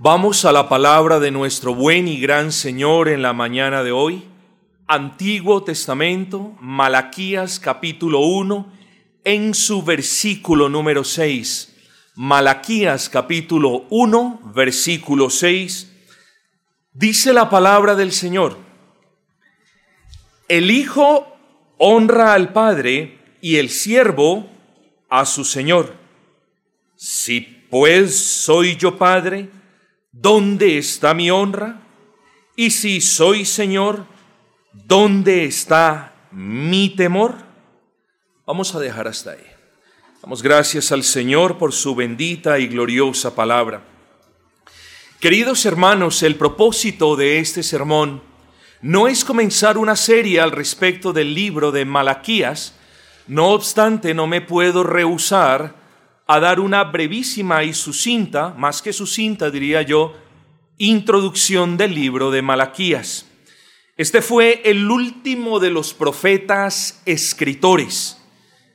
Vamos a la palabra de nuestro buen y gran Señor en la mañana de hoy. Antiguo Testamento, Malaquías capítulo 1, en su versículo número 6. Malaquías capítulo 1, versículo 6. Dice la palabra del Señor. El Hijo honra al Padre y el siervo a su Señor. Si pues soy yo Padre, ¿dónde está mi honra? Y si soy Señor, ¿dónde está mi temor? Vamos a dejar hasta ahí. Damos gracias al Señor por su bendita y gloriosa palabra. Queridos hermanos, el propósito de este sermón no es comenzar una serie al respecto del libro de Malaquías, no obstante no me puedo rehusar a dar una brevísima y sucinta, más que sucinta diría yo, introducción del libro de Malaquías. Este fue el último de los profetas escritores.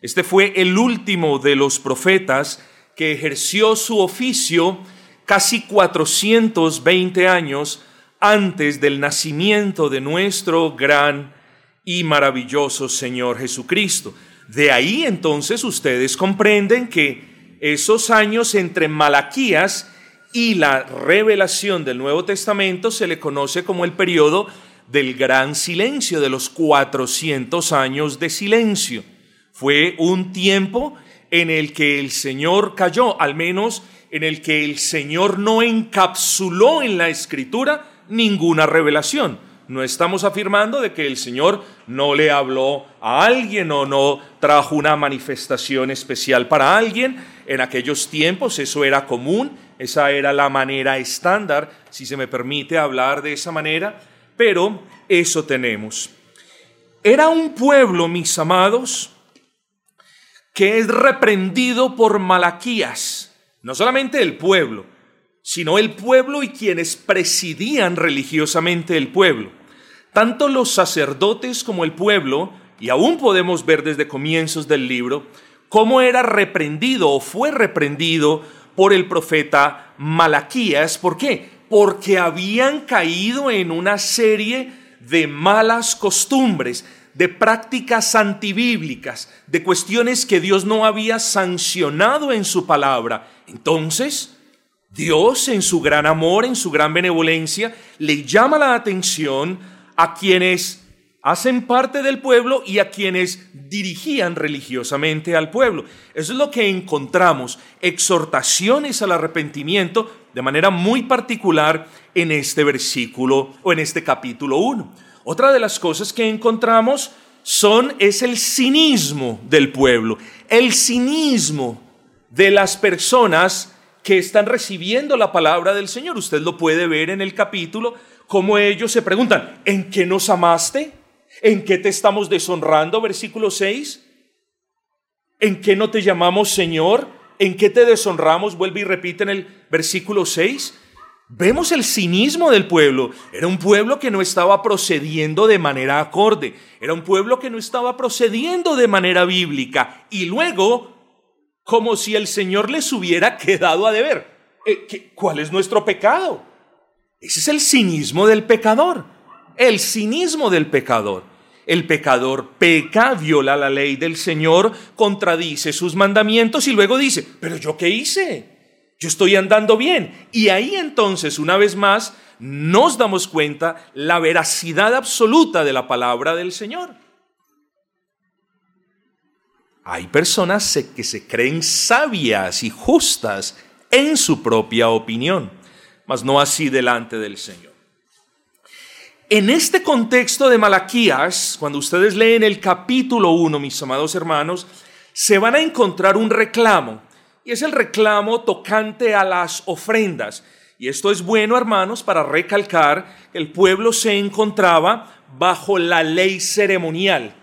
Este fue el último de los profetas que ejerció su oficio casi 420 años antes del nacimiento de nuestro gran y maravilloso Señor Jesucristo. De ahí entonces ustedes comprenden que esos años entre Malaquías y la revelación del Nuevo Testamento se le conoce como el periodo del gran silencio, de los 400 años de silencio. Fue un tiempo en el que el Señor cayó, al menos en el que el Señor no encapsuló en la escritura ninguna revelación. No estamos afirmando de que el Señor no le habló a alguien o no trajo una manifestación especial para alguien. En aquellos tiempos eso era común, esa era la manera estándar, si se me permite hablar de esa manera, pero eso tenemos. Era un pueblo, mis amados, que es reprendido por Malaquías, no solamente el pueblo, sino el pueblo y quienes presidían religiosamente el pueblo. Tanto los sacerdotes como el pueblo, y aún podemos ver desde comienzos del libro, cómo era reprendido o fue reprendido por el profeta Malaquías. ¿Por qué? Porque habían caído en una serie de malas costumbres, de prácticas antibíblicas, de cuestiones que Dios no había sancionado en su palabra. Entonces, Dios en su gran amor, en su gran benevolencia, le llama la atención a quienes hacen parte del pueblo y a quienes dirigían religiosamente al pueblo. Eso es lo que encontramos, exhortaciones al arrepentimiento de manera muy particular en este versículo o en este capítulo 1. Otra de las cosas que encontramos son es el cinismo del pueblo, el cinismo de las personas que están recibiendo la palabra del Señor. Usted lo puede ver en el capítulo como ellos se preguntan, ¿en qué nos amaste? ¿En qué te estamos deshonrando? Versículo 6. ¿En qué no te llamamos Señor? ¿En qué te deshonramos? Vuelve y repite en el versículo 6. Vemos el cinismo del pueblo. Era un pueblo que no estaba procediendo de manera acorde. Era un pueblo que no estaba procediendo de manera bíblica. Y luego, como si el Señor les hubiera quedado a deber. Eh, ¿Cuál es nuestro pecado? Ese es el cinismo del pecador, el cinismo del pecador. El pecador peca, viola la ley del Señor, contradice sus mandamientos y luego dice, pero yo qué hice? Yo estoy andando bien. Y ahí entonces, una vez más, nos damos cuenta la veracidad absoluta de la palabra del Señor. Hay personas que se creen sabias y justas en su propia opinión mas no así delante del Señor. En este contexto de Malaquías, cuando ustedes leen el capítulo 1, mis amados hermanos, se van a encontrar un reclamo, y es el reclamo tocante a las ofrendas. Y esto es bueno, hermanos, para recalcar que el pueblo se encontraba bajo la ley ceremonial.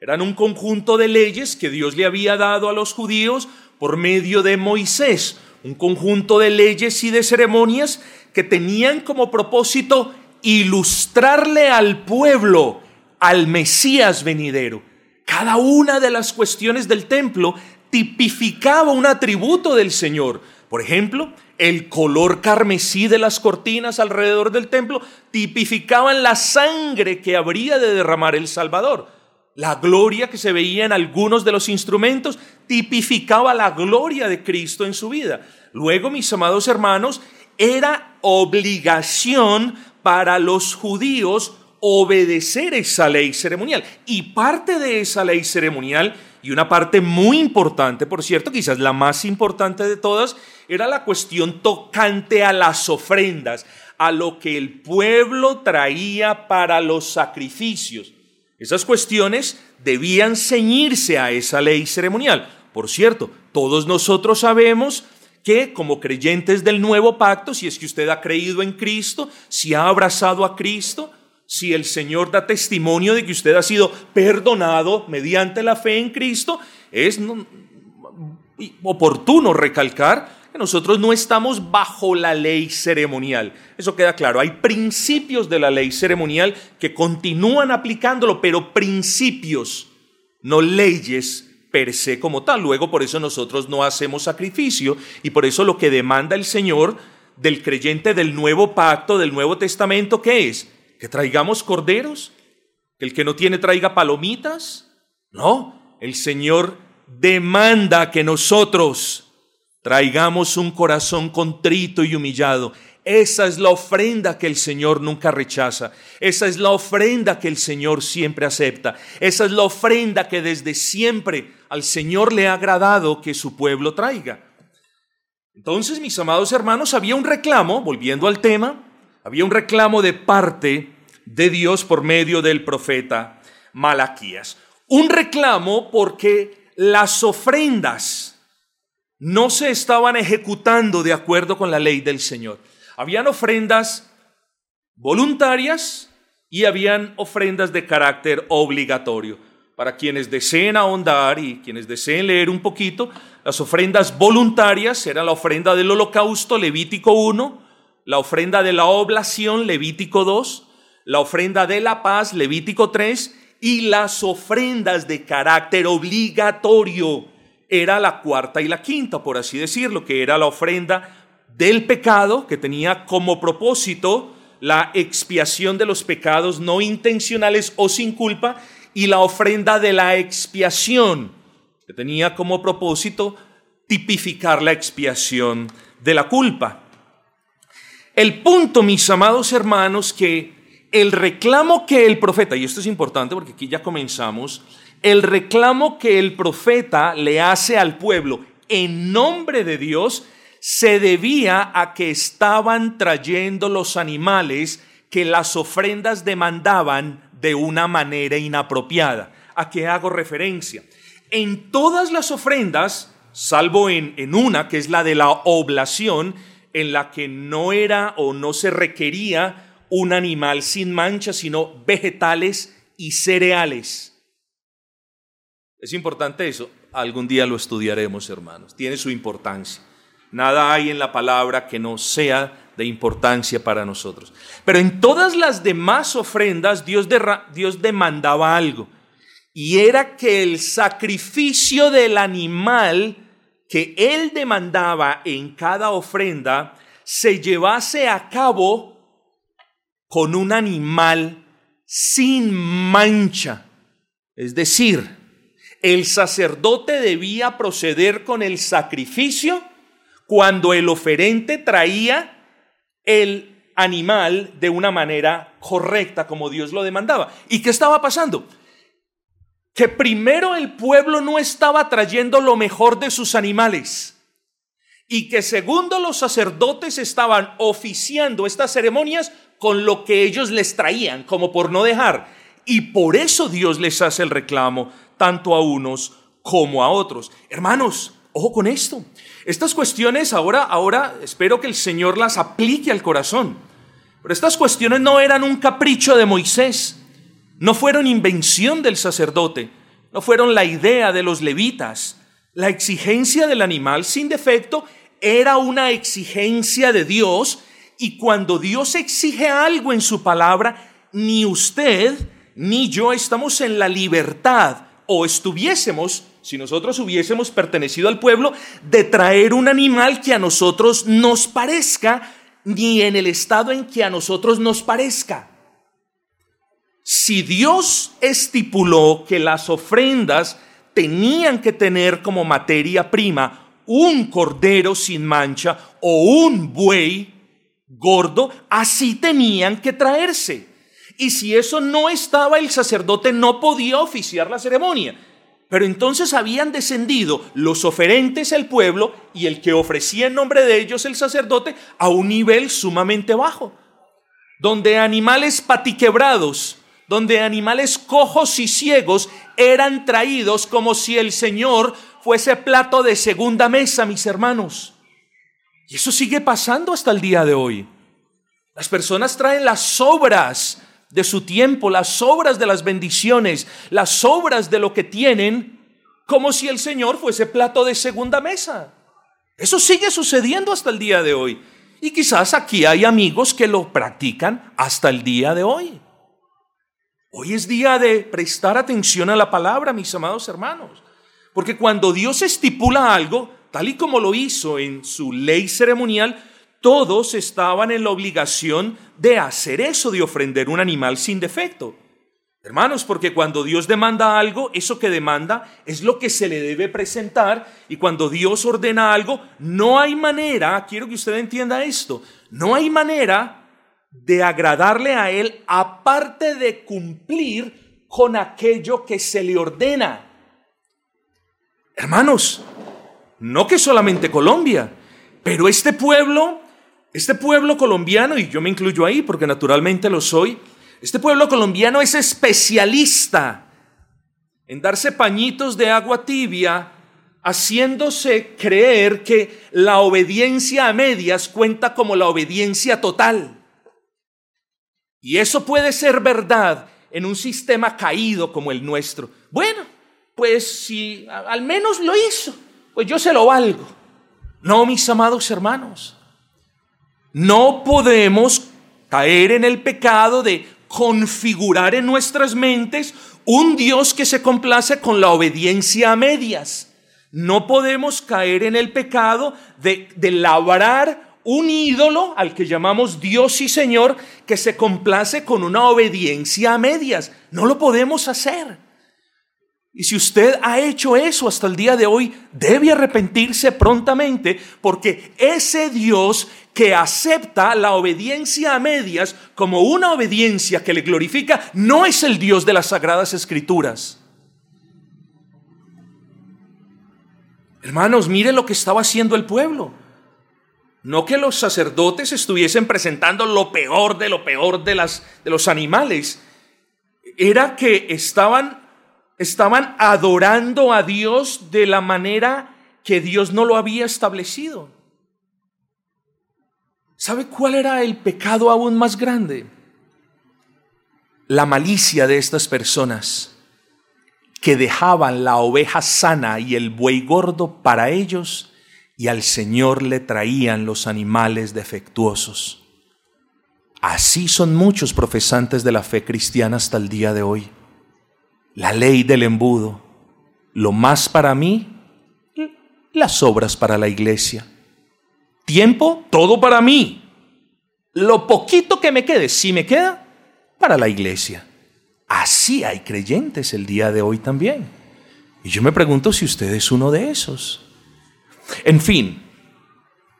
Eran un conjunto de leyes que Dios le había dado a los judíos por medio de Moisés un conjunto de leyes y de ceremonias que tenían como propósito ilustrarle al pueblo al Mesías venidero. Cada una de las cuestiones del templo tipificaba un atributo del Señor. Por ejemplo, el color carmesí de las cortinas alrededor del templo tipificaban la sangre que habría de derramar el Salvador. La gloria que se veía en algunos de los instrumentos tipificaba la gloria de Cristo en su vida. Luego, mis amados hermanos, era obligación para los judíos obedecer esa ley ceremonial. Y parte de esa ley ceremonial, y una parte muy importante, por cierto, quizás la más importante de todas, era la cuestión tocante a las ofrendas, a lo que el pueblo traía para los sacrificios. Esas cuestiones debían ceñirse a esa ley ceremonial. Por cierto, todos nosotros sabemos que como creyentes del nuevo pacto, si es que usted ha creído en Cristo, si ha abrazado a Cristo, si el Señor da testimonio de que usted ha sido perdonado mediante la fe en Cristo, es oportuno recalcar que nosotros no estamos bajo la ley ceremonial. Eso queda claro. Hay principios de la ley ceremonial que continúan aplicándolo, pero principios, no leyes per se como tal. Luego por eso nosotros no hacemos sacrificio y por eso lo que demanda el Señor del creyente del nuevo pacto, del Nuevo Testamento, ¿qué es? Que traigamos corderos, que el que no tiene traiga palomitas. No, el Señor demanda que nosotros Traigamos un corazón contrito y humillado. Esa es la ofrenda que el Señor nunca rechaza. Esa es la ofrenda que el Señor siempre acepta. Esa es la ofrenda que desde siempre al Señor le ha agradado que su pueblo traiga. Entonces, mis amados hermanos, había un reclamo, volviendo al tema, había un reclamo de parte de Dios por medio del profeta Malaquías. Un reclamo porque las ofrendas no se estaban ejecutando de acuerdo con la ley del Señor. Habían ofrendas voluntarias y habían ofrendas de carácter obligatorio. Para quienes deseen ahondar y quienes deseen leer un poquito, las ofrendas voluntarias eran la ofrenda del holocausto, Levítico 1, la ofrenda de la oblación, Levítico 2, la ofrenda de la paz, Levítico 3, y las ofrendas de carácter obligatorio, era la cuarta y la quinta, por así decirlo, que era la ofrenda del pecado, que tenía como propósito la expiación de los pecados no intencionales o sin culpa, y la ofrenda de la expiación, que tenía como propósito tipificar la expiación de la culpa. El punto, mis amados hermanos, que el reclamo que el profeta, y esto es importante porque aquí ya comenzamos, el reclamo que el profeta le hace al pueblo en nombre de Dios se debía a que estaban trayendo los animales que las ofrendas demandaban de una manera inapropiada. ¿A qué hago referencia? En todas las ofrendas, salvo en, en una, que es la de la oblación, en la que no era o no se requería un animal sin mancha, sino vegetales y cereales. Es importante eso. Algún día lo estudiaremos, hermanos. Tiene su importancia. Nada hay en la palabra que no sea de importancia para nosotros. Pero en todas las demás ofrendas Dios, Dios demandaba algo. Y era que el sacrificio del animal que Él demandaba en cada ofrenda se llevase a cabo con un animal sin mancha. Es decir, el sacerdote debía proceder con el sacrificio cuando el oferente traía el animal de una manera correcta como Dios lo demandaba. ¿Y qué estaba pasando? Que primero el pueblo no estaba trayendo lo mejor de sus animales y que segundo los sacerdotes estaban oficiando estas ceremonias con lo que ellos les traían, como por no dejar. Y por eso Dios les hace el reclamo tanto a unos como a otros. Hermanos, ojo con esto. Estas cuestiones ahora, ahora espero que el Señor las aplique al corazón. Pero estas cuestiones no eran un capricho de Moisés, no fueron invención del sacerdote, no fueron la idea de los levitas. La exigencia del animal sin defecto era una exigencia de Dios y cuando Dios exige algo en su palabra, ni usted ni yo estamos en la libertad o estuviésemos si nosotros hubiésemos pertenecido al pueblo, de traer un animal que a nosotros nos parezca, ni en el estado en que a nosotros nos parezca. Si Dios estipuló que las ofrendas tenían que tener como materia prima un cordero sin mancha o un buey gordo, así tenían que traerse. Y si eso no estaba, el sacerdote no podía oficiar la ceremonia. Pero entonces habían descendido los oferentes al pueblo y el que ofrecía en nombre de ellos el sacerdote a un nivel sumamente bajo, donde animales patiquebrados, donde animales cojos y ciegos eran traídos como si el Señor fuese plato de segunda mesa, mis hermanos. Y eso sigue pasando hasta el día de hoy. Las personas traen las obras de su tiempo, las obras de las bendiciones, las obras de lo que tienen, como si el Señor fuese plato de segunda mesa. Eso sigue sucediendo hasta el día de hoy. Y quizás aquí hay amigos que lo practican hasta el día de hoy. Hoy es día de prestar atención a la palabra, mis amados hermanos. Porque cuando Dios estipula algo, tal y como lo hizo en su ley ceremonial, todos estaban en la obligación de hacer eso, de ofrender un animal sin defecto. Hermanos, porque cuando Dios demanda algo, eso que demanda es lo que se le debe presentar y cuando Dios ordena algo, no hay manera, quiero que usted entienda esto, no hay manera de agradarle a Él aparte de cumplir con aquello que se le ordena. Hermanos, no que solamente Colombia, pero este pueblo este pueblo colombiano, y yo me incluyo ahí porque naturalmente lo soy, este pueblo colombiano es especialista en darse pañitos de agua tibia, haciéndose creer que la obediencia a medias cuenta como la obediencia total. Y eso puede ser verdad en un sistema caído como el nuestro. Bueno, pues si al menos lo hizo, pues yo se lo valgo. No, mis amados hermanos. No podemos caer en el pecado de configurar en nuestras mentes un Dios que se complace con la obediencia a medias. No podemos caer en el pecado de, labrar un ídolo al que llamamos Dios y Señor que se complace con una obediencia a medias. No lo podemos hacer. Y si usted ha hecho eso hasta el día de hoy, debe arrepentirse prontamente porque ese Dios que acepta la obediencia a medias como una obediencia que le glorifica, no es el Dios de las sagradas escrituras. Hermanos, mire lo que estaba haciendo el pueblo. No que los sacerdotes estuviesen presentando lo peor de lo peor de, las, de los animales. Era que estaban estaban adorando a Dios de la manera que Dios no lo había establecido. ¿Sabe cuál era el pecado aún más grande? La malicia de estas personas que dejaban la oveja sana y el buey gordo para ellos y al Señor le traían los animales defectuosos. Así son muchos profesantes de la fe cristiana hasta el día de hoy la ley del embudo, lo más para mí, las obras para la iglesia. Tiempo, todo para mí. Lo poquito que me quede, si me queda, para la iglesia. Así hay creyentes el día de hoy también. Y yo me pregunto si usted es uno de esos. En fin,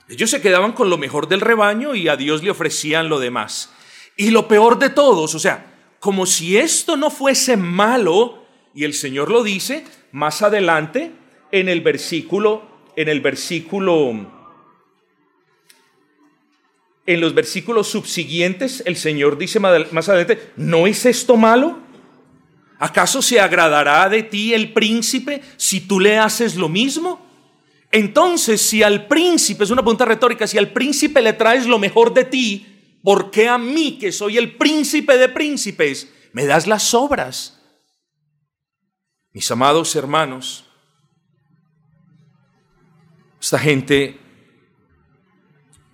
ellos se quedaban con lo mejor del rebaño y a Dios le ofrecían lo demás. Y lo peor de todos, o sea, como si esto no fuese malo, y el Señor lo dice más adelante en el versículo, en el versículo, en los versículos subsiguientes, el Señor dice más adelante, ¿no es esto malo? ¿Acaso se agradará de ti el príncipe si tú le haces lo mismo? Entonces, si al príncipe, es una pregunta retórica, si al príncipe le traes lo mejor de ti, ¿por qué a mí, que soy el príncipe de príncipes, me das las obras? Mis amados hermanos, esta gente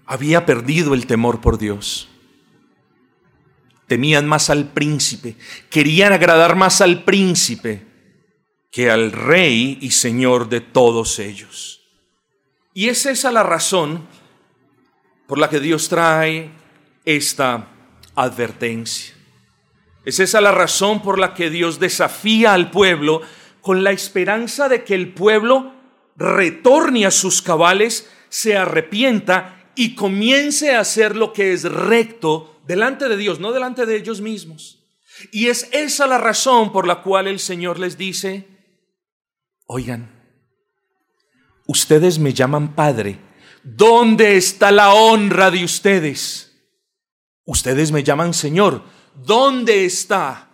había perdido el temor por Dios. Temían más al príncipe, querían agradar más al príncipe que al Rey y Señor de todos ellos. Y es esa la razón por la que Dios trae esta advertencia. Es esa la razón por la que Dios desafía al pueblo con la esperanza de que el pueblo retorne a sus cabales, se arrepienta y comience a hacer lo que es recto delante de Dios, no delante de ellos mismos. Y es esa la razón por la cual el Señor les dice, oigan, ustedes me llaman Padre, ¿dónde está la honra de ustedes? Ustedes me llaman Señor, ¿dónde está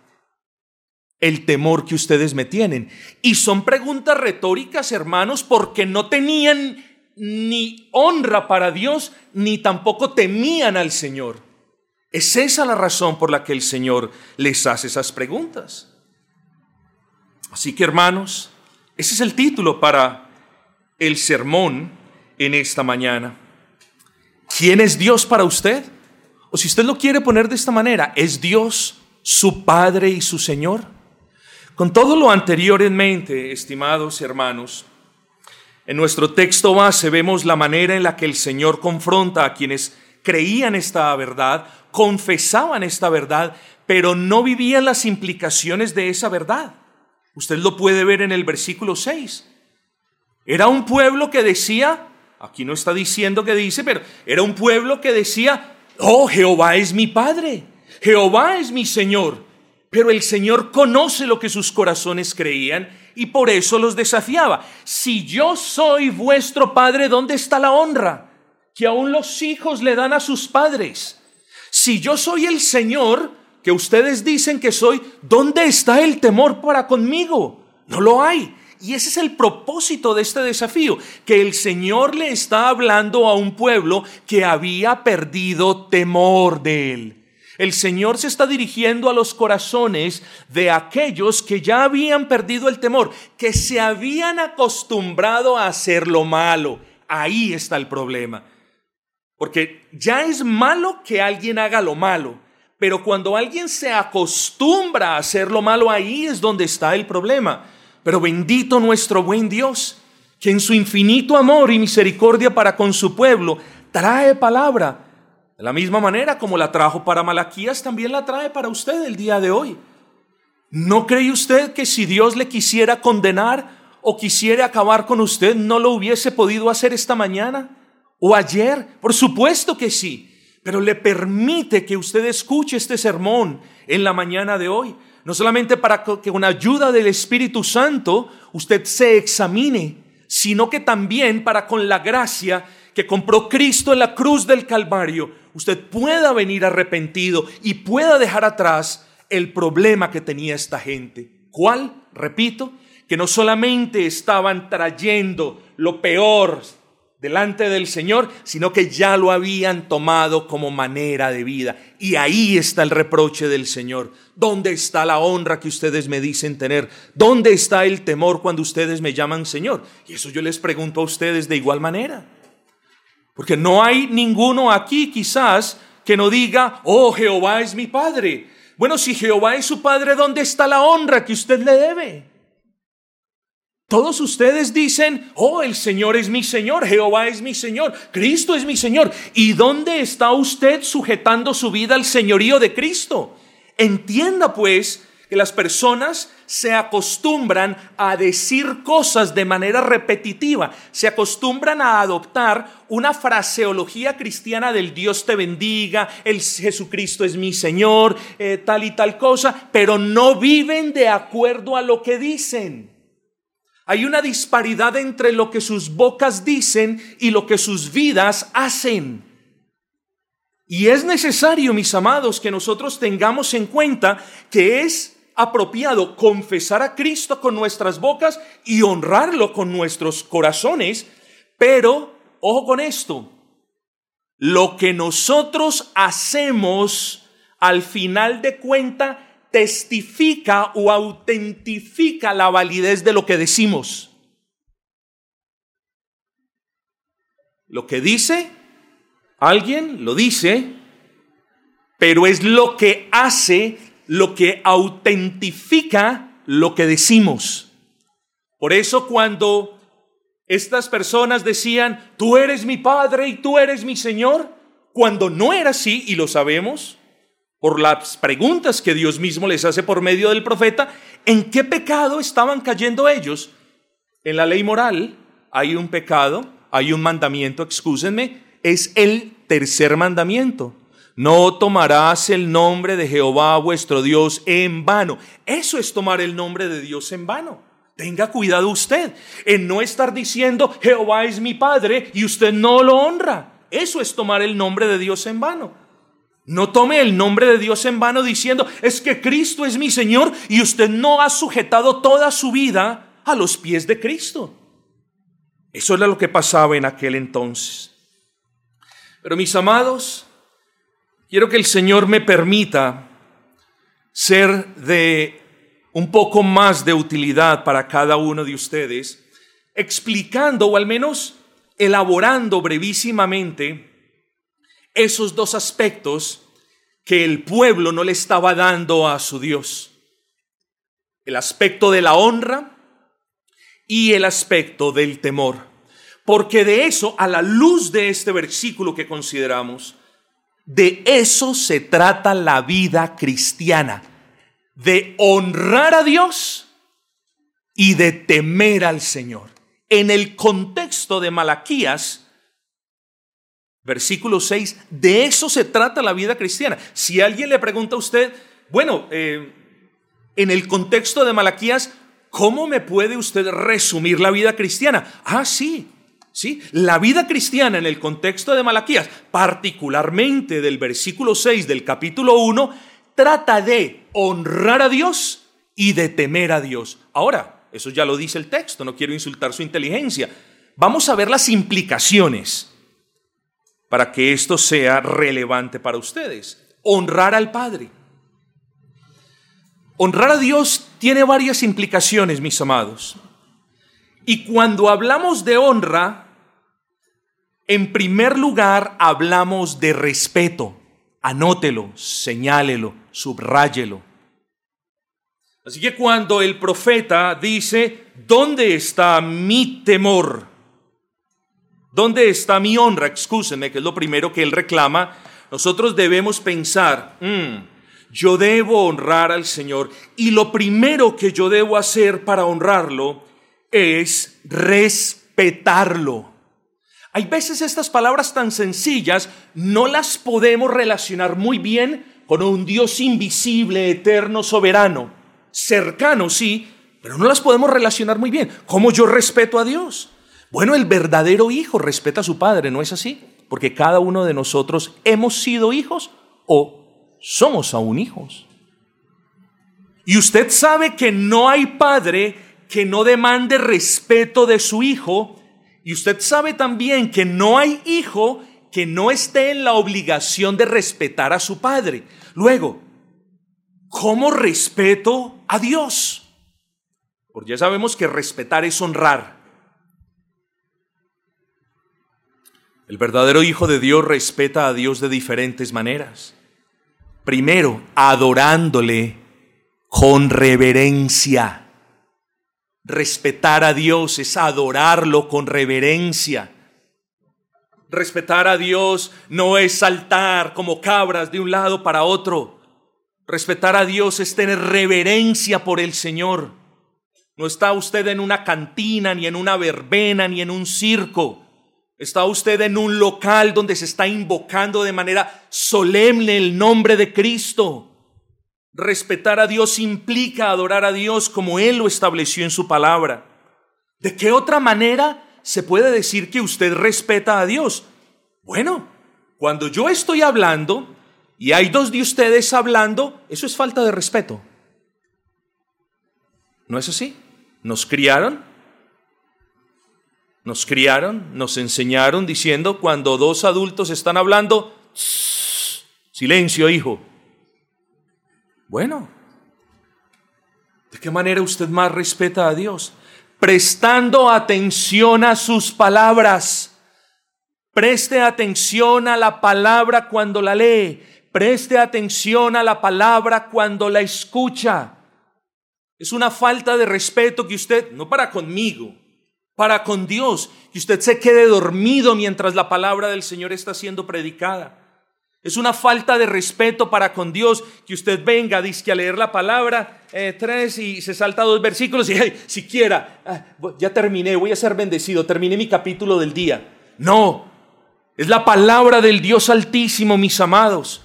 el temor que ustedes me tienen? Y son preguntas retóricas, hermanos, porque no tenían ni honra para Dios, ni tampoco temían al Señor. Es esa la razón por la que el Señor les hace esas preguntas. Así que hermanos, ese es el título para el sermón en esta mañana. ¿Quién es Dios para usted? O si usted lo quiere poner de esta manera, ¿es Dios su Padre y su Señor? Con todo lo anterior en mente, estimados hermanos, en nuestro texto base vemos la manera en la que el Señor confronta a quienes creían esta verdad, confesaban esta verdad, pero no vivían las implicaciones de esa verdad. Usted lo puede ver en el versículo 6. Era un pueblo que decía, aquí no está diciendo que dice, pero era un pueblo que decía, oh, Jehová es mi Padre, Jehová es mi Señor. Pero el Señor conoce lo que sus corazones creían y por eso los desafiaba. Si yo soy vuestro Padre, ¿dónde está la honra? Que aún los hijos le dan a sus padres. Si yo soy el Señor, que ustedes dicen que soy, ¿dónde está el temor para conmigo? No lo hay. Y ese es el propósito de este desafío, que el Señor le está hablando a un pueblo que había perdido temor de él. El Señor se está dirigiendo a los corazones de aquellos que ya habían perdido el temor, que se habían acostumbrado a hacer lo malo. Ahí está el problema. Porque ya es malo que alguien haga lo malo, pero cuando alguien se acostumbra a hacer lo malo, ahí es donde está el problema. Pero bendito nuestro buen Dios, que en su infinito amor y misericordia para con su pueblo trae palabra. De la misma manera como la trajo para Malaquías, también la trae para usted el día de hoy. ¿No cree usted que si Dios le quisiera condenar o quisiera acabar con usted, no lo hubiese podido hacer esta mañana o ayer? Por supuesto que sí, pero le permite que usted escuche este sermón en la mañana de hoy no solamente para que con ayuda del Espíritu Santo usted se examine, sino que también para con la gracia que compró Cristo en la cruz del Calvario, usted pueda venir arrepentido y pueda dejar atrás el problema que tenía esta gente. ¿Cuál? Repito, que no solamente estaban trayendo lo peor delante del Señor, sino que ya lo habían tomado como manera de vida. Y ahí está el reproche del Señor. ¿Dónde está la honra que ustedes me dicen tener? ¿Dónde está el temor cuando ustedes me llaman Señor? Y eso yo les pregunto a ustedes de igual manera. Porque no hay ninguno aquí quizás que no diga, oh Jehová es mi Padre. Bueno, si Jehová es su Padre, ¿dónde está la honra que usted le debe? Todos ustedes dicen, oh, el Señor es mi Señor, Jehová es mi Señor, Cristo es mi Señor. ¿Y dónde está usted sujetando su vida al señorío de Cristo? Entienda pues que las personas se acostumbran a decir cosas de manera repetitiva, se acostumbran a adoptar una fraseología cristiana del Dios te bendiga, el Jesucristo es mi Señor, eh, tal y tal cosa, pero no viven de acuerdo a lo que dicen. Hay una disparidad entre lo que sus bocas dicen y lo que sus vidas hacen. Y es necesario, mis amados, que nosotros tengamos en cuenta que es apropiado confesar a Cristo con nuestras bocas y honrarlo con nuestros corazones, pero, ojo con esto, lo que nosotros hacemos al final de cuenta testifica o autentifica la validez de lo que decimos. Lo que dice, alguien lo dice, pero es lo que hace, lo que autentifica lo que decimos. Por eso cuando estas personas decían, tú eres mi Padre y tú eres mi Señor, cuando no era así, y lo sabemos, por las preguntas que Dios mismo les hace por medio del profeta, ¿en qué pecado estaban cayendo ellos? En la ley moral hay un pecado, hay un mandamiento, excúsenme, es el tercer mandamiento. No tomarás el nombre de Jehová vuestro Dios en vano. Eso es tomar el nombre de Dios en vano. Tenga cuidado usted en no estar diciendo Jehová es mi Padre y usted no lo honra. Eso es tomar el nombre de Dios en vano. No tome el nombre de Dios en vano diciendo es que Cristo es mi Señor y usted no ha sujetado toda su vida a los pies de Cristo. Eso era lo que pasaba en aquel entonces. Pero mis amados, quiero que el Señor me permita ser de un poco más de utilidad para cada uno de ustedes, explicando o al menos elaborando brevísimamente esos dos aspectos que el pueblo no le estaba dando a su Dios. El aspecto de la honra y el aspecto del temor. Porque de eso, a la luz de este versículo que consideramos, de eso se trata la vida cristiana, de honrar a Dios y de temer al Señor. En el contexto de Malaquías, versículo 6, de eso se trata la vida cristiana. Si alguien le pregunta a usted, bueno, eh, en el contexto de Malaquías, ¿cómo me puede usted resumir la vida cristiana? Ah, sí, ¿Sí? La vida cristiana en el contexto de Malaquías, particularmente del versículo 6 del capítulo 1, trata de honrar a Dios y de temer a Dios. Ahora, eso ya lo dice el texto, no quiero insultar su inteligencia. Vamos a ver las implicaciones para que esto sea relevante para ustedes. Honrar al Padre. Honrar a Dios tiene varias implicaciones, mis amados. Y cuando hablamos de honra, en primer lugar, hablamos de respeto. Anótelo, señálelo, subráyelo. Así que cuando el profeta dice, ¿dónde está mi temor? ¿Dónde está mi honra? Excúsenme, que es lo primero que él reclama. Nosotros debemos pensar, mm, yo debo honrar al Señor y lo primero que yo debo hacer para honrarlo es respetarlo. Hay veces estas palabras tan sencillas no las podemos relacionar muy bien con un Dios invisible, eterno, soberano. Cercano, sí, pero no las podemos relacionar muy bien. ¿Cómo yo respeto a Dios? Bueno, el verdadero hijo respeta a su padre, ¿no es así? Porque cada uno de nosotros hemos sido hijos o somos aún hijos. Y usted sabe que no hay padre que no demande respeto de su hijo y usted sabe también que no hay hijo que no esté en la obligación de respetar a su padre. Luego, ¿cómo respeto a Dios? Porque ya sabemos que respetar es honrar. El verdadero Hijo de Dios respeta a Dios de diferentes maneras. Primero, adorándole con reverencia. Respetar a Dios es adorarlo con reverencia. Respetar a Dios no es saltar como cabras de un lado para otro. Respetar a Dios es tener reverencia por el Señor. No está usted en una cantina, ni en una verbena, ni en un circo. Está usted en un local donde se está invocando de manera solemne el nombre de Cristo. Respetar a Dios implica adorar a Dios como Él lo estableció en su palabra. ¿De qué otra manera se puede decir que usted respeta a Dios? Bueno, cuando yo estoy hablando y hay dos de ustedes hablando, eso es falta de respeto. ¿No es así? Nos criaron, nos criaron, nos enseñaron diciendo cuando dos adultos están hablando, silencio hijo, bueno, ¿de qué manera usted más respeta a Dios? Prestando atención a sus palabras. Preste atención a la palabra cuando la lee. Preste atención a la palabra cuando la escucha. Es una falta de respeto que usted, no para conmigo, para con Dios, que usted se quede dormido mientras la palabra del Señor está siendo predicada. Es una falta de respeto para con Dios que usted venga, dice a leer la palabra eh, tres y se salta dos versículos y hey, siquiera, ah, ya terminé, voy a ser bendecido, terminé mi capítulo del día. No, es la palabra del Dios Altísimo, mis amados.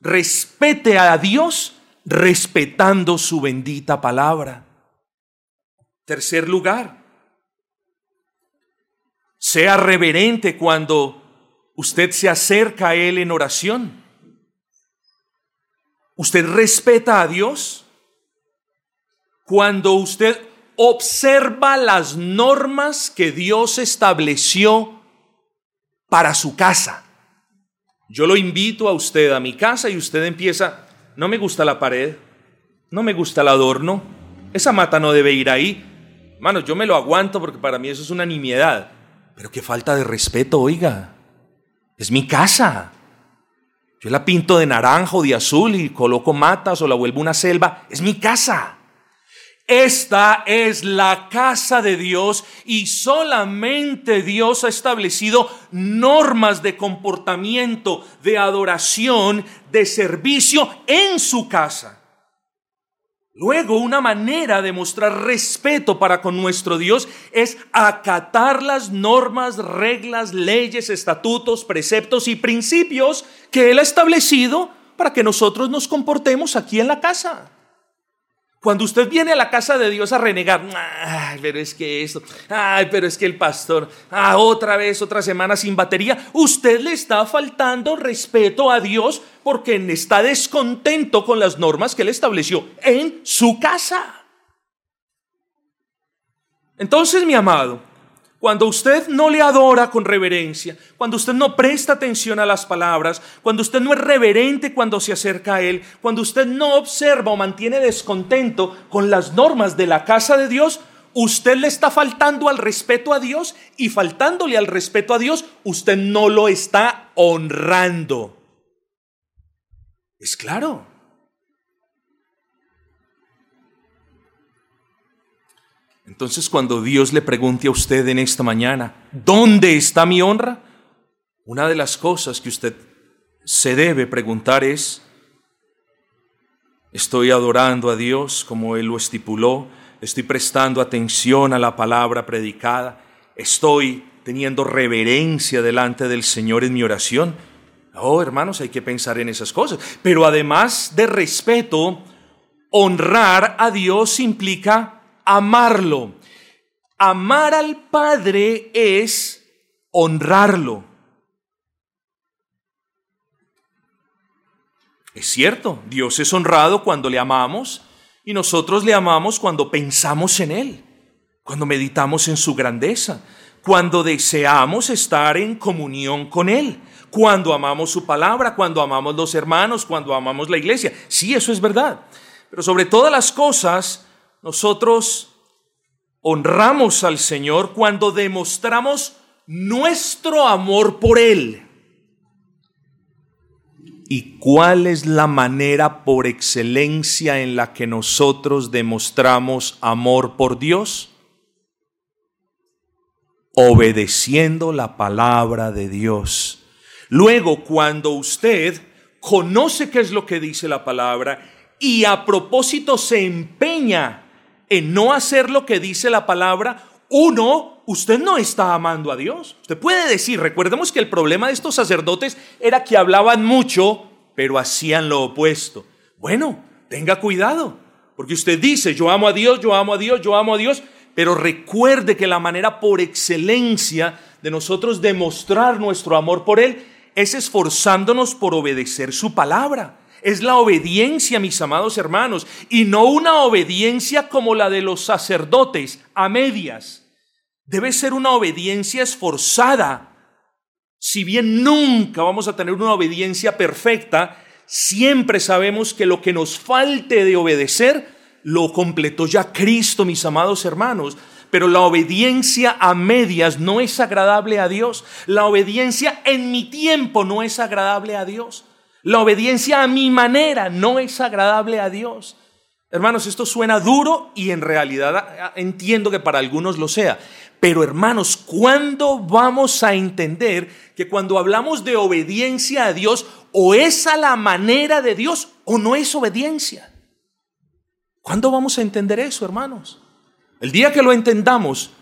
Respete a Dios respetando su bendita palabra. Tercer lugar, sea reverente cuando usted se acerca a Él en oración. ¿Usted respeta a Dios? Cuando usted observa las normas que Dios estableció para su casa. Yo lo invito a usted a mi casa y usted empieza, no me gusta la pared, no me gusta el adorno, esa mata no debe ir ahí. Hermano, yo me lo aguanto porque para mí eso es una nimiedad. Pero qué falta de respeto, oiga. Es mi casa. Yo la pinto de naranjo, de azul y coloco matas o la vuelvo una selva. Es mi casa. Esta es la casa de Dios y solamente Dios ha establecido normas de comportamiento, de adoración, de servicio en su casa. Luego, una manera de mostrar respeto para con nuestro Dios es acatar las normas, reglas, leyes, estatutos, preceptos y principios que Él ha establecido para que nosotros nos comportemos aquí en la casa. Cuando usted viene a la casa de Dios a renegar, ay, pero es que esto, ay, pero es que el pastor, ah, otra vez, otra semana sin batería, usted le está faltando respeto a Dios porque está descontento con las normas que él estableció en su casa. Entonces, mi amado, cuando usted no le adora con reverencia, cuando usted no presta atención a las palabras, cuando usted no es reverente cuando se acerca a Él, cuando usted no observa o mantiene descontento con las normas de la casa de Dios, usted le está faltando al respeto a Dios y faltándole al respeto a Dios, usted no lo está honrando. Es claro. Entonces cuando Dios le pregunte a usted en esta mañana, ¿dónde está mi honra? Una de las cosas que usted se debe preguntar es, ¿estoy adorando a Dios como Él lo estipuló? ¿Estoy prestando atención a la palabra predicada? ¿Estoy teniendo reverencia delante del Señor en mi oración? Oh, hermanos, hay que pensar en esas cosas. Pero además de respeto, honrar a Dios implica amarlo. Amar al Padre es honrarlo. Es cierto, Dios es honrado cuando le amamos y nosotros le amamos cuando pensamos en Él, cuando meditamos en su grandeza, cuando deseamos estar en comunión con Él, cuando amamos su palabra, cuando amamos los hermanos, cuando amamos la iglesia. Sí, eso es verdad. Pero sobre todas las cosas, nosotros honramos al Señor cuando demostramos nuestro amor por Él. ¿Y cuál es la manera por excelencia en la que nosotros demostramos amor por Dios? Obedeciendo la palabra de Dios. Luego, cuando usted conoce qué es lo que dice la palabra y a propósito se empeña en no hacer lo que dice la palabra, uno, usted no está amando a Dios. Usted puede decir, recordemos que el problema de estos sacerdotes era que hablaban mucho, pero hacían lo opuesto. Bueno, tenga cuidado, porque usted dice, yo amo a Dios, yo amo a Dios, yo amo a Dios, pero recuerde que la manera por excelencia de nosotros demostrar nuestro amor por Él es esforzándonos por obedecer su palabra es la obediencia, mis amados hermanos, y no una obediencia como la de los sacerdotes, a medias. Debe ser una obediencia esforzada. Si bien nunca vamos a tener una obediencia perfecta, siempre sabemos que lo que nos falte de obedecer, lo completó ya Cristo, mis amados hermanos. Pero la obediencia a medias no es agradable a Dios. La obediencia en mi tiempo no es agradable a Dios. La obediencia a mi manera no es agradable a Dios. Hermanos, esto suena duro y en realidad entiendo que para algunos lo sea. Pero hermanos, ¿cuándo vamos a entender que cuando hablamos de obediencia a Dios, o es a la manera de Dios o no es obediencia? ¿Cuándo vamos a entender eso, hermanos? El día que lo entendamos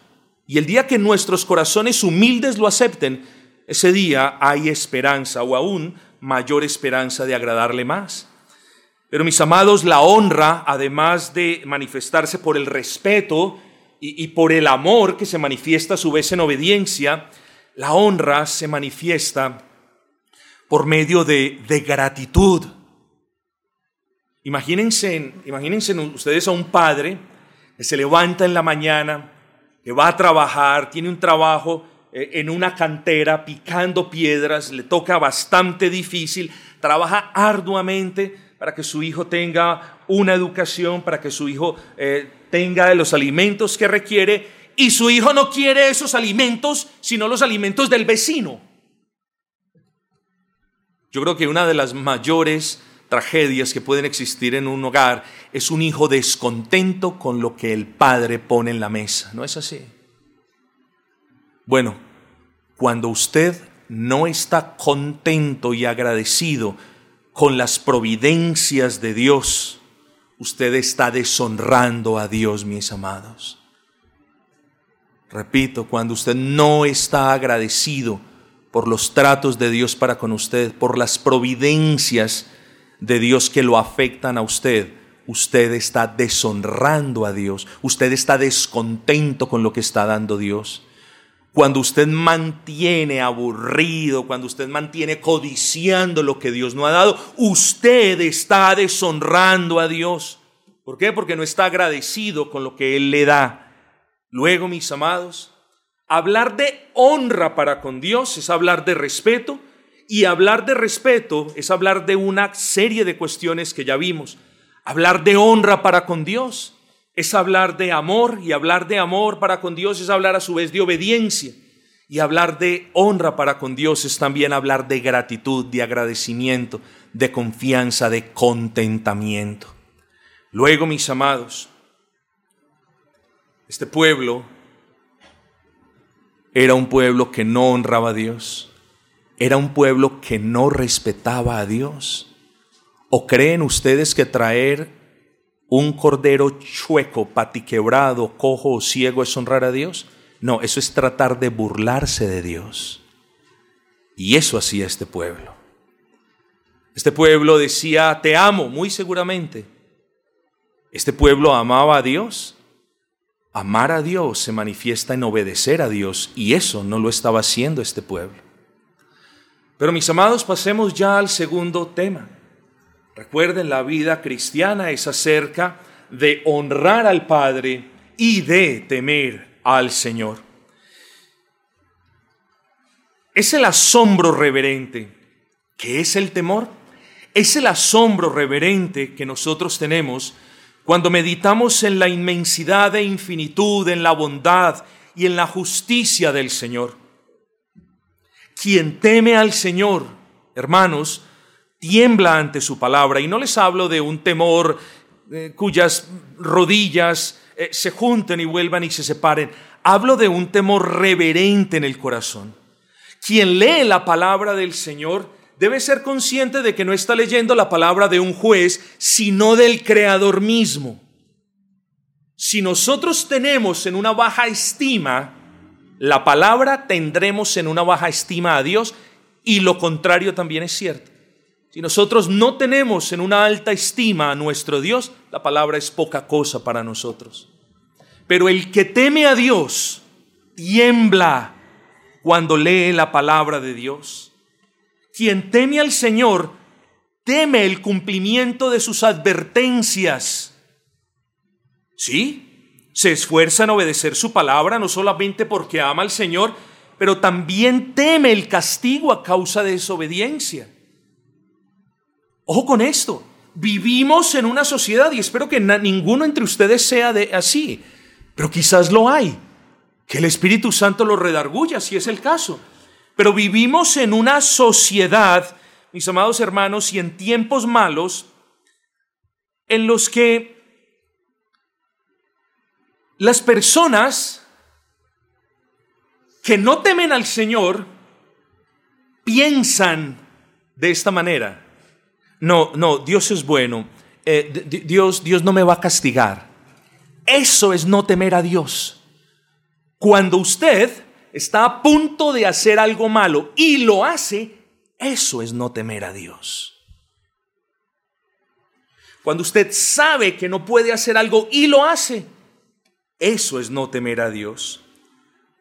y el día que nuestros corazones humildes lo acepten, ese día hay esperanza o aún mayor esperanza de agradarle más. Pero mis amados, la honra, además de manifestarse por el respeto y, por el amor que se manifiesta a su vez en obediencia, la honra se manifiesta por medio de, de gratitud. Imagínense, imagínense ustedes a un padre que se levanta en la mañana, que va a trabajar, tiene un trabajo en una cantera picando piedras, le toca bastante difícil, trabaja arduamente para que su hijo tenga una educación, para que su hijo eh, tenga los alimentos que requiere, y su hijo no quiere esos alimentos, sino los alimentos del vecino. Yo creo que una de las mayores tragedias que pueden existir en un hogar es un hijo descontento con lo que el padre pone en la mesa. ¿No es así? Bueno, cuando usted no está contento y agradecido con las providencias de Dios, usted está deshonrando a Dios, mis amados. Repito, cuando usted no está agradecido por los tratos de Dios para con usted, por las providencias de Dios que lo afectan a usted, usted está deshonrando a Dios, usted está descontento con lo que está dando Dios. Cuando usted mantiene aburrido, cuando usted mantiene codiciando lo que Dios no ha dado, usted está deshonrando a Dios. ¿Por qué? Porque no está agradecido con lo que Él le da. Luego, mis amados, hablar de honra para con Dios es hablar de respeto, y hablar de respeto es hablar de una serie de cuestiones que ya vimos. Hablar de honra para con Dios es hablar de amor y hablar de amor para con Dios es hablar a su vez de obediencia. Y hablar de honra para con Dios es también hablar de gratitud, de agradecimiento, de confianza, de contentamiento. Luego, mis amados, este pueblo era un pueblo que no honraba a Dios era un pueblo que no respetaba a Dios. ¿O creen ustedes que traer un cordero chueco, patiquebrado, cojo o ciego es honrar a Dios? No, eso es tratar de burlarse de Dios. Y eso hacía este pueblo. Este pueblo decía, te amo, muy seguramente. Este pueblo amaba a Dios. Amar a Dios se manifiesta en obedecer a Dios y eso no lo estaba haciendo este pueblo. Pero mis amados, pasemos ya al segundo tema. Recuerden, la vida cristiana es acerca de honrar al Padre y de temer al Señor. Es el asombro reverente. ¿Qué es el temor? Es el asombro reverente que nosotros tenemos cuando meditamos en la inmensidad e infinitud, en la bondad y en la justicia del Señor. Quien teme al Señor, hermanos, tiembla ante su palabra. Y no les hablo de un temor eh, cuyas rodillas eh, se junten y vuelvan y se separen. Hablo de un temor reverente en el corazón. Quien lee la palabra del Señor debe ser consciente de que no está leyendo la palabra de un juez, sino del Creador mismo. Si nosotros tenemos en una baja estima la palabra tendremos en una baja estima a Dios y lo contrario también es cierto. Si nosotros no tenemos en una alta estima a nuestro Dios, la palabra es poca cosa para nosotros. Pero el que teme a Dios tiembla cuando lee la palabra de Dios. Quien teme al Señor teme el cumplimiento de sus advertencias. ¿Sí? se esfuerza en obedecer su palabra, no solamente porque ama al Señor, pero también teme el castigo a causa de desobediencia. Ojo con esto, vivimos en una sociedad, y espero que ninguno entre ustedes sea de así, pero quizás lo hay, que el Espíritu Santo lo redarguya, si es el caso. Pero vivimos en una sociedad, mis amados hermanos, y en tiempos malos, en los que Las personas que no temen al Señor piensan de esta manera. No, no, Dios es bueno. Eh, Dios, Dios no me va a castigar. Eso es no temer a Dios. Cuando usted está a punto de hacer algo malo y lo hace, eso es no temer a Dios. Cuando usted sabe que no puede hacer algo y lo hace, eso es no temer a Dios.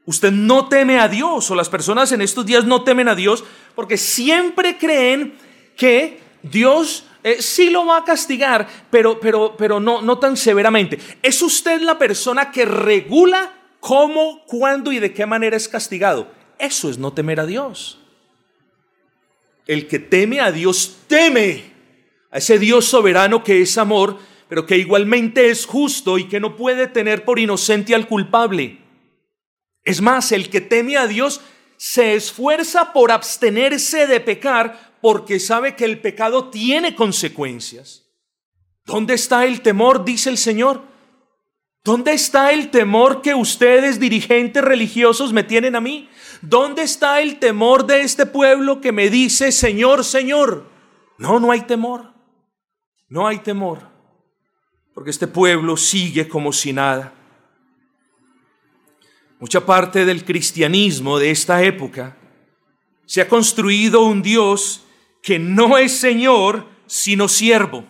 Usted no teme a Dios o las personas en estos días no temen a Dios porque siempre creen que Dios eh, sí lo va a castigar, pero, pero, pero no, no tan severamente. ¿Es usted la persona que regula cómo, cuándo y de qué manera es castigado? Eso es no temer a Dios. El que teme a Dios teme a ese Dios soberano que es amor, pero que igualmente es justo y que no puede tener por inocente al culpable. Es más, el que teme a Dios se esfuerza por abstenerse de pecar porque sabe que el pecado tiene consecuencias. ¿Dónde está el temor? dice el Señor. ¿Dónde está el temor que ustedes, dirigentes religiosos, me tienen a mí? ¿Dónde está el temor de este pueblo que me dice, Señor, Señor? No, no hay temor. No hay temor. Porque este pueblo sigue como si nada. Mucha parte del cristianismo de esta época se ha construido un Dios que no es Señor, sino siervo.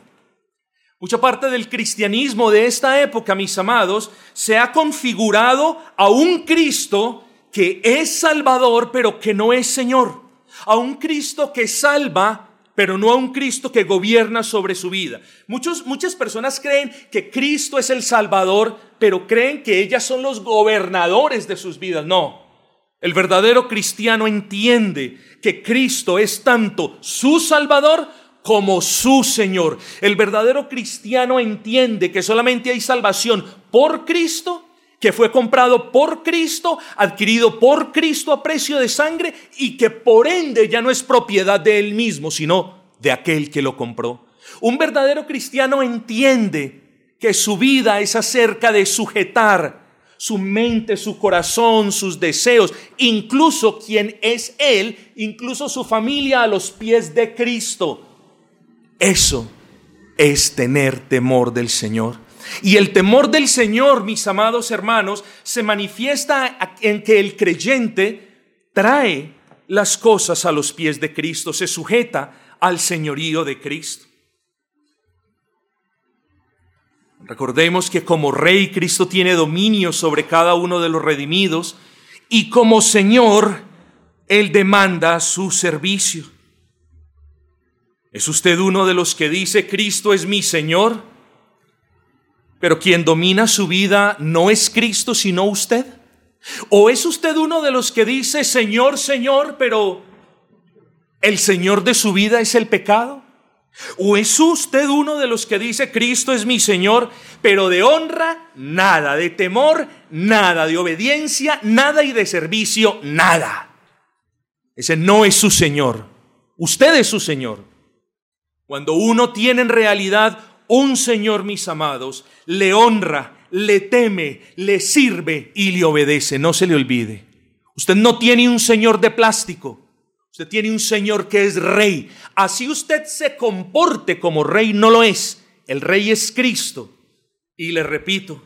Mucha parte del cristianismo de esta época, mis amados, se ha configurado a un Cristo que es Salvador, pero que no es Señor. A un Cristo que salva, pero no a un Cristo que gobierna sobre su vida. Muchos, muchas personas creen que Cristo es el Salvador, pero creen que ellas son los gobernadores de sus vidas. No. El verdadero cristiano entiende que Cristo es tanto su Salvador como su Señor. El verdadero cristiano entiende que solamente hay salvación por Cristo, que fue comprado por Cristo, adquirido por Cristo a precio de sangre y que por ende ya no es propiedad de él mismo, sino de aquel que lo compró. Un verdadero cristiano entiende que su vida es acerca de sujetar su mente, su corazón, sus deseos, incluso quien es Él, incluso su familia a los pies de Cristo. Eso es tener temor del Señor. Y el temor del Señor, mis amados hermanos, se manifiesta en que el creyente trae las cosas a los pies de Cristo, se sujeta al señorío de Cristo. Recordemos que como rey Cristo tiene dominio sobre cada uno de los redimidos y como Señor Él demanda su servicio. ¿Es usted uno de los que dice Cristo es mi Señor? Pero quien domina su vida no es Cristo sino usted. ¿O es usted uno de los que dice Señor, Señor, pero el Señor de su vida es el pecado? ¿O es usted uno de los que dice Cristo es mi Señor, pero de honra nada, de temor nada, de obediencia nada y de servicio nada? Ese no es su Señor. Usted es su Señor. Cuando uno tiene en realidad un Señor, mis amados, le honra, le teme, le sirve y le obedece. No se le olvide. Usted no tiene un Señor de plástico. Usted tiene un Señor que es rey. Así usted se comporte como rey, no lo es. El rey es Cristo. Y le repito,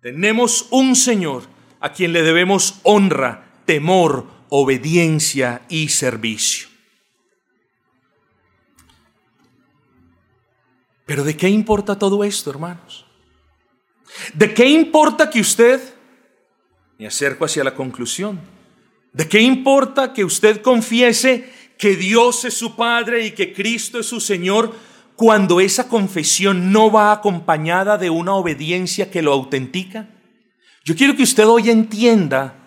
tenemos un Señor a quien le debemos honra, temor, obediencia y servicio. Pero ¿de qué importa todo esto, hermanos? ¿De qué importa que usted, me acerco hacia la conclusión, ¿de qué importa que usted confiese que Dios es su Padre y que Cristo es su Señor cuando esa confesión no va acompañada de una obediencia que lo autentica? Yo quiero que usted hoy entienda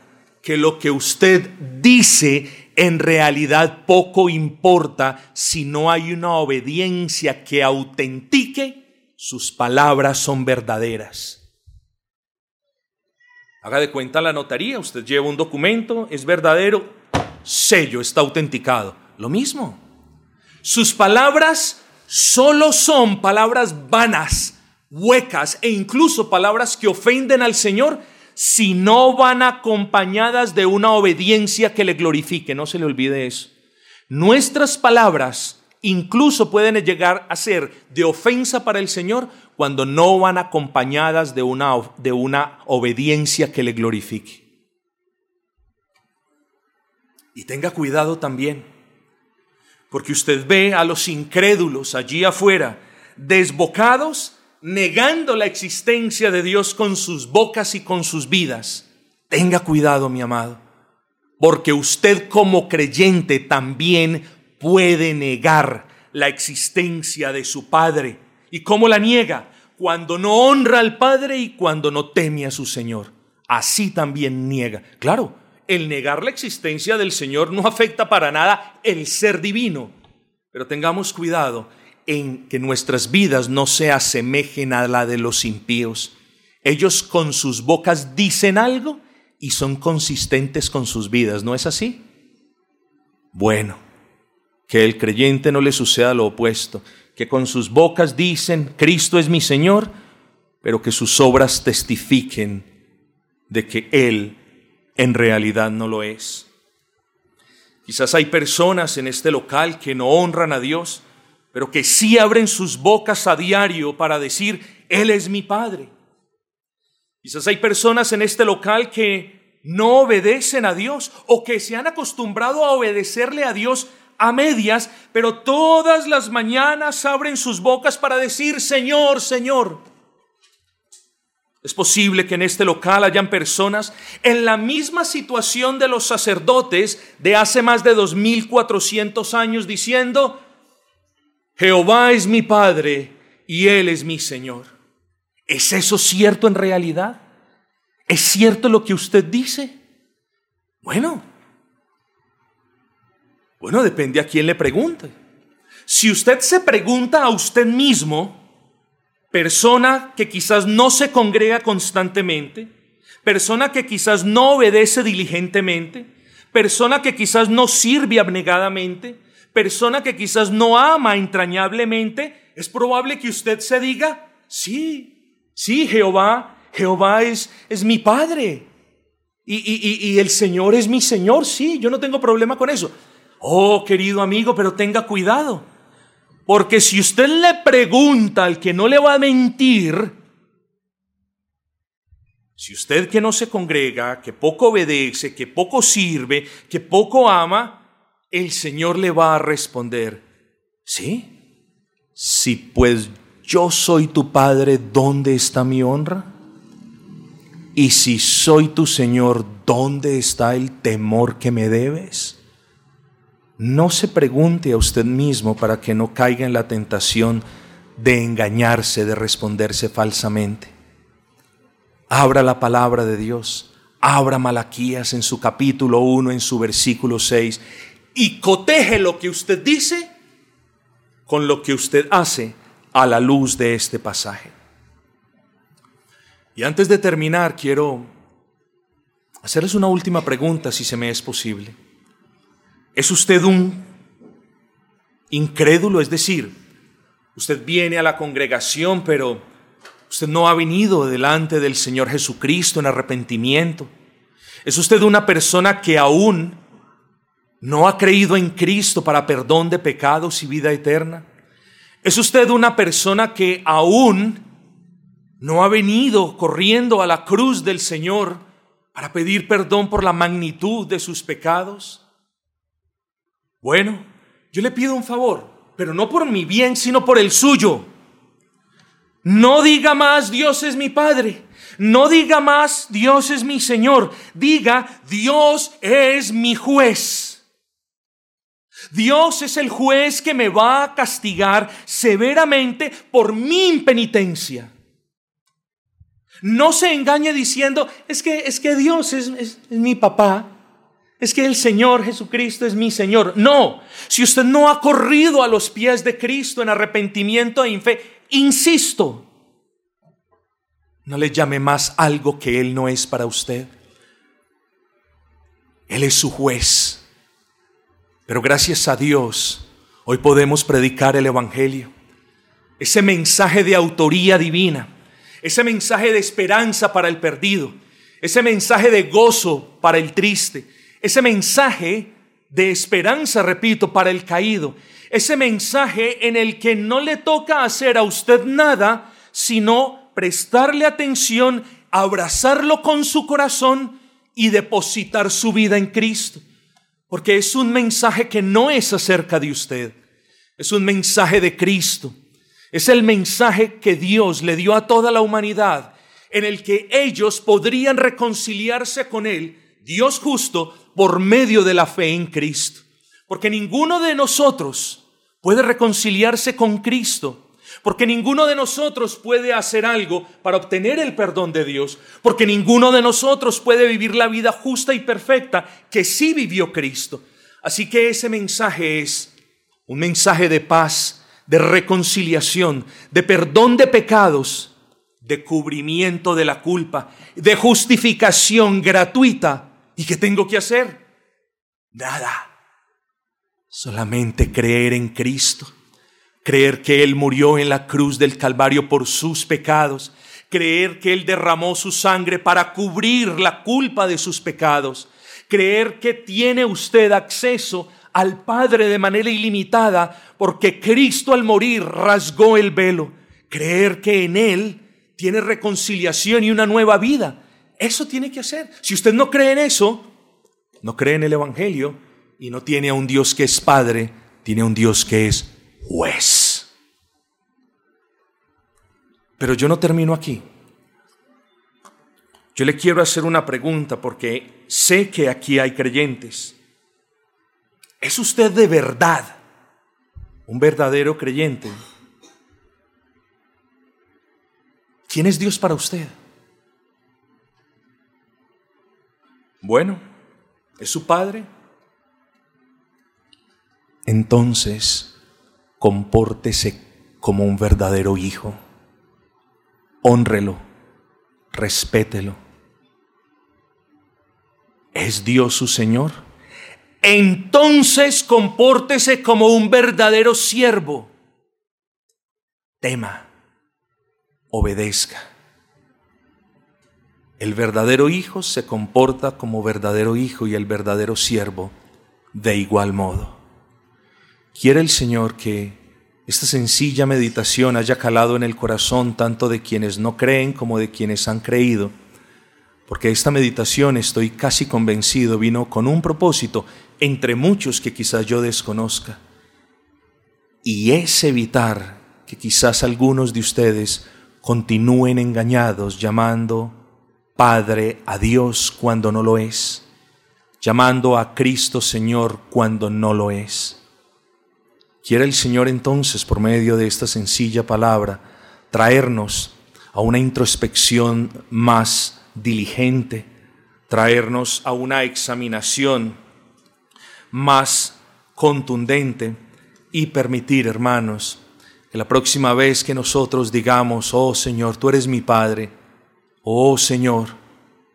que lo que usted dice en realidad poco importa si no hay una obediencia que autentique sus palabras son verdaderas. Haga de cuenta la notaría, usted lleva un documento, es verdadero, sello, está autenticado. Lo mismo. Sus palabras solo son palabras vanas, huecas e incluso palabras que ofenden al Señor si no van acompañadas de una obediencia que le glorifique. No se le olvide eso. Nuestras palabras incluso pueden llegar a ser de ofensa para el Señor cuando no van acompañadas de una, de una obediencia que le glorifique. Y tenga cuidado también, porque usted ve a los incrédulos allí afuera, desbocados, negando la existencia de Dios con sus bocas y con sus vidas. Tenga cuidado, mi amado, porque usted como creyente también puede negar la existencia de su Padre. ¿Y cómo la niega? Cuando no honra al Padre y cuando no teme a su Señor. Así también niega. Claro, el negar la existencia del Señor no afecta para nada el ser divino. Pero tengamos cuidado en que nuestras vidas no se asemejen a la de los impíos. Ellos con sus bocas dicen algo y son consistentes con sus vidas, ¿no es así? Bueno, que el creyente no le suceda lo opuesto, que con sus bocas dicen, Cristo es mi Señor, pero que sus obras testifiquen de que Él en realidad no lo es. Quizás hay personas en este local que no honran a Dios, pero que sí abren sus bocas a diario para decir, Él es mi Padre. Quizás hay personas en este local que no obedecen a Dios o que se han acostumbrado a obedecerle a Dios a medias, pero todas las mañanas abren sus bocas para decir, Señor, Señor. Es posible que en este local hayan personas en la misma situación de los sacerdotes de hace más de 2400 años diciendo, Jehová es mi Padre y Él es mi Señor. ¿Es eso cierto en realidad? ¿Es cierto lo que usted dice? Bueno, bueno, depende a quién le pregunte. Si usted se pregunta a usted mismo, persona que quizás no se congrega constantemente, persona que quizás no obedece diligentemente, persona que quizás no sirve abnegadamente, persona que quizás no ama entrañablemente, es probable que usted se diga, sí, sí, Jehová, Jehová es, es mi Padre. Y, y, y el Señor es mi Señor, sí, yo no tengo problema con eso. Oh, querido amigo, pero tenga cuidado. Porque si usted le pregunta al que no le va a mentir, si usted que no se congrega, que poco obedece, que poco sirve, que poco ama, el Señor le va a responder, ¿sí? Si pues yo soy tu Padre, ¿dónde está mi honra? Y si soy tu Señor, ¿dónde está el temor que me debes? No se pregunte a usted mismo para que no caiga en la tentación de engañarse, de responderse falsamente. Abra la palabra de Dios, abra Malaquías en su capítulo 1, en su versículo 6, y coteje lo que usted dice con lo que usted hace a la luz de este pasaje. Y antes de terminar, quiero hacerles una última pregunta, si se me es posible. ¿Es usted un incrédulo? Es decir, usted viene a la congregación, pero usted no ha venido delante del Señor Jesucristo en arrepentimiento. ¿Es usted una persona que aún no ha creído en Cristo para perdón de pecados y vida eterna? ¿Es usted una persona que aún no ha venido corriendo a la cruz del Señor para pedir perdón por la magnitud de sus pecados? Bueno, yo le pido un favor, pero no por mi bien, sino por el suyo. No diga más Dios es mi Padre. No diga más Dios es mi Señor. Diga Dios es mi juez. Dios es el juez que me va a castigar severamente por mi impenitencia. No se engañe diciendo, es que, es que Dios es, es mi papá es que el Señor Jesucristo es mi Señor. No, si usted no ha corrido a los pies de Cristo en arrepentimiento e fe, insisto, no le llame más algo que Él no es para usted. Él es su juez. Pero gracias a Dios, hoy podemos predicar el Evangelio. ese mensaje de autoría divina, ese mensaje de esperanza para el perdido, ese mensaje de gozo para el triste, ese mensaje de esperanza, repito, para el caído, ese mensaje en el que no le toca hacer a usted nada, sino prestarle atención, abrazarlo con su corazón y depositar su vida en Cristo. Porque es un mensaje que no es acerca de usted, es un mensaje de Cristo. Es el mensaje que Dios le dio a toda la humanidad, en el que ellos podrían reconciliarse con Él, Dios justo, por medio de la fe en Cristo. Porque ninguno de nosotros puede reconciliarse con Cristo porque ninguno de nosotros puede hacer algo para obtener el perdón de Dios, porque ninguno de nosotros puede vivir la vida justa y perfecta que sí vivió Cristo. Así que ese mensaje es un mensaje de paz, de reconciliación, de perdón de pecados, de cubrimiento de la culpa, de justificación gratuita. ¿Y qué tengo que hacer? Nada. Solamente creer en Cristo creer que Él murió en la cruz del Calvario por sus pecados, creer que Él derramó su sangre para cubrir la culpa de sus pecados, creer que tiene usted acceso al Padre de manera ilimitada porque Cristo al morir rasgó el velo, creer que en Él tiene reconciliación y una nueva vida. Eso tiene que hacer. Si usted no cree en eso, no cree en el Evangelio y no tiene a un Dios que es Padre, tiene a un Dios que es juez. Pero yo no termino aquí. Yo le quiero hacer una pregunta porque sé que aquí hay creyentes. ¿Es usted de verdad un verdadero creyente? ¿Quién es Dios para usted? Bueno, ¿es su Padre? Entonces, compórtese como un verdadero hijo. Honrelo, respételo. ¿Es Dios su Señor? Entonces compórtese como un verdadero siervo. Tema, obedezca. El verdadero hijo se comporta como verdadero hijo y el verdadero siervo de igual modo. Quiere el Señor que esta sencilla meditación haya calado en el corazón tanto de quienes no creen como de quienes han creído, porque esta meditación, estoy casi convencido, vino con un propósito entre muchos que quizás yo desconozca, y es evitar que quizás algunos de ustedes continúen engañados llamando Padre a Dios cuando no lo es, llamando a Cristo Señor cuando no lo es. Quiere el Señor entonces, por medio de esta sencilla palabra, traernos a una introspección más diligente, traernos a una examinación más contundente y permitir, hermanos, que la próxima vez que nosotros digamos, oh Señor, tú eres mi Padre, oh Señor,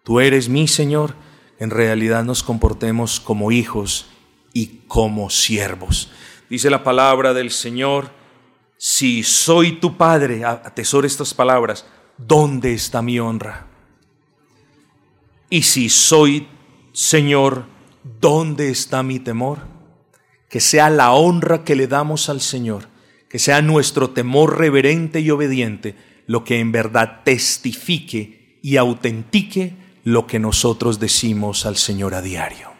tú eres mi Señor, en realidad nos comportemos como hijos y como siervos. Dice la palabra del Señor, si soy tu Padre, atesora estas palabras, ¿dónde está mi honra? Y si soy Señor, ¿dónde está mi temor? Que sea la honra que le damos al Señor, que sea nuestro temor reverente y obediente lo que en verdad testifique y autentique lo que nosotros decimos al Señor a diario.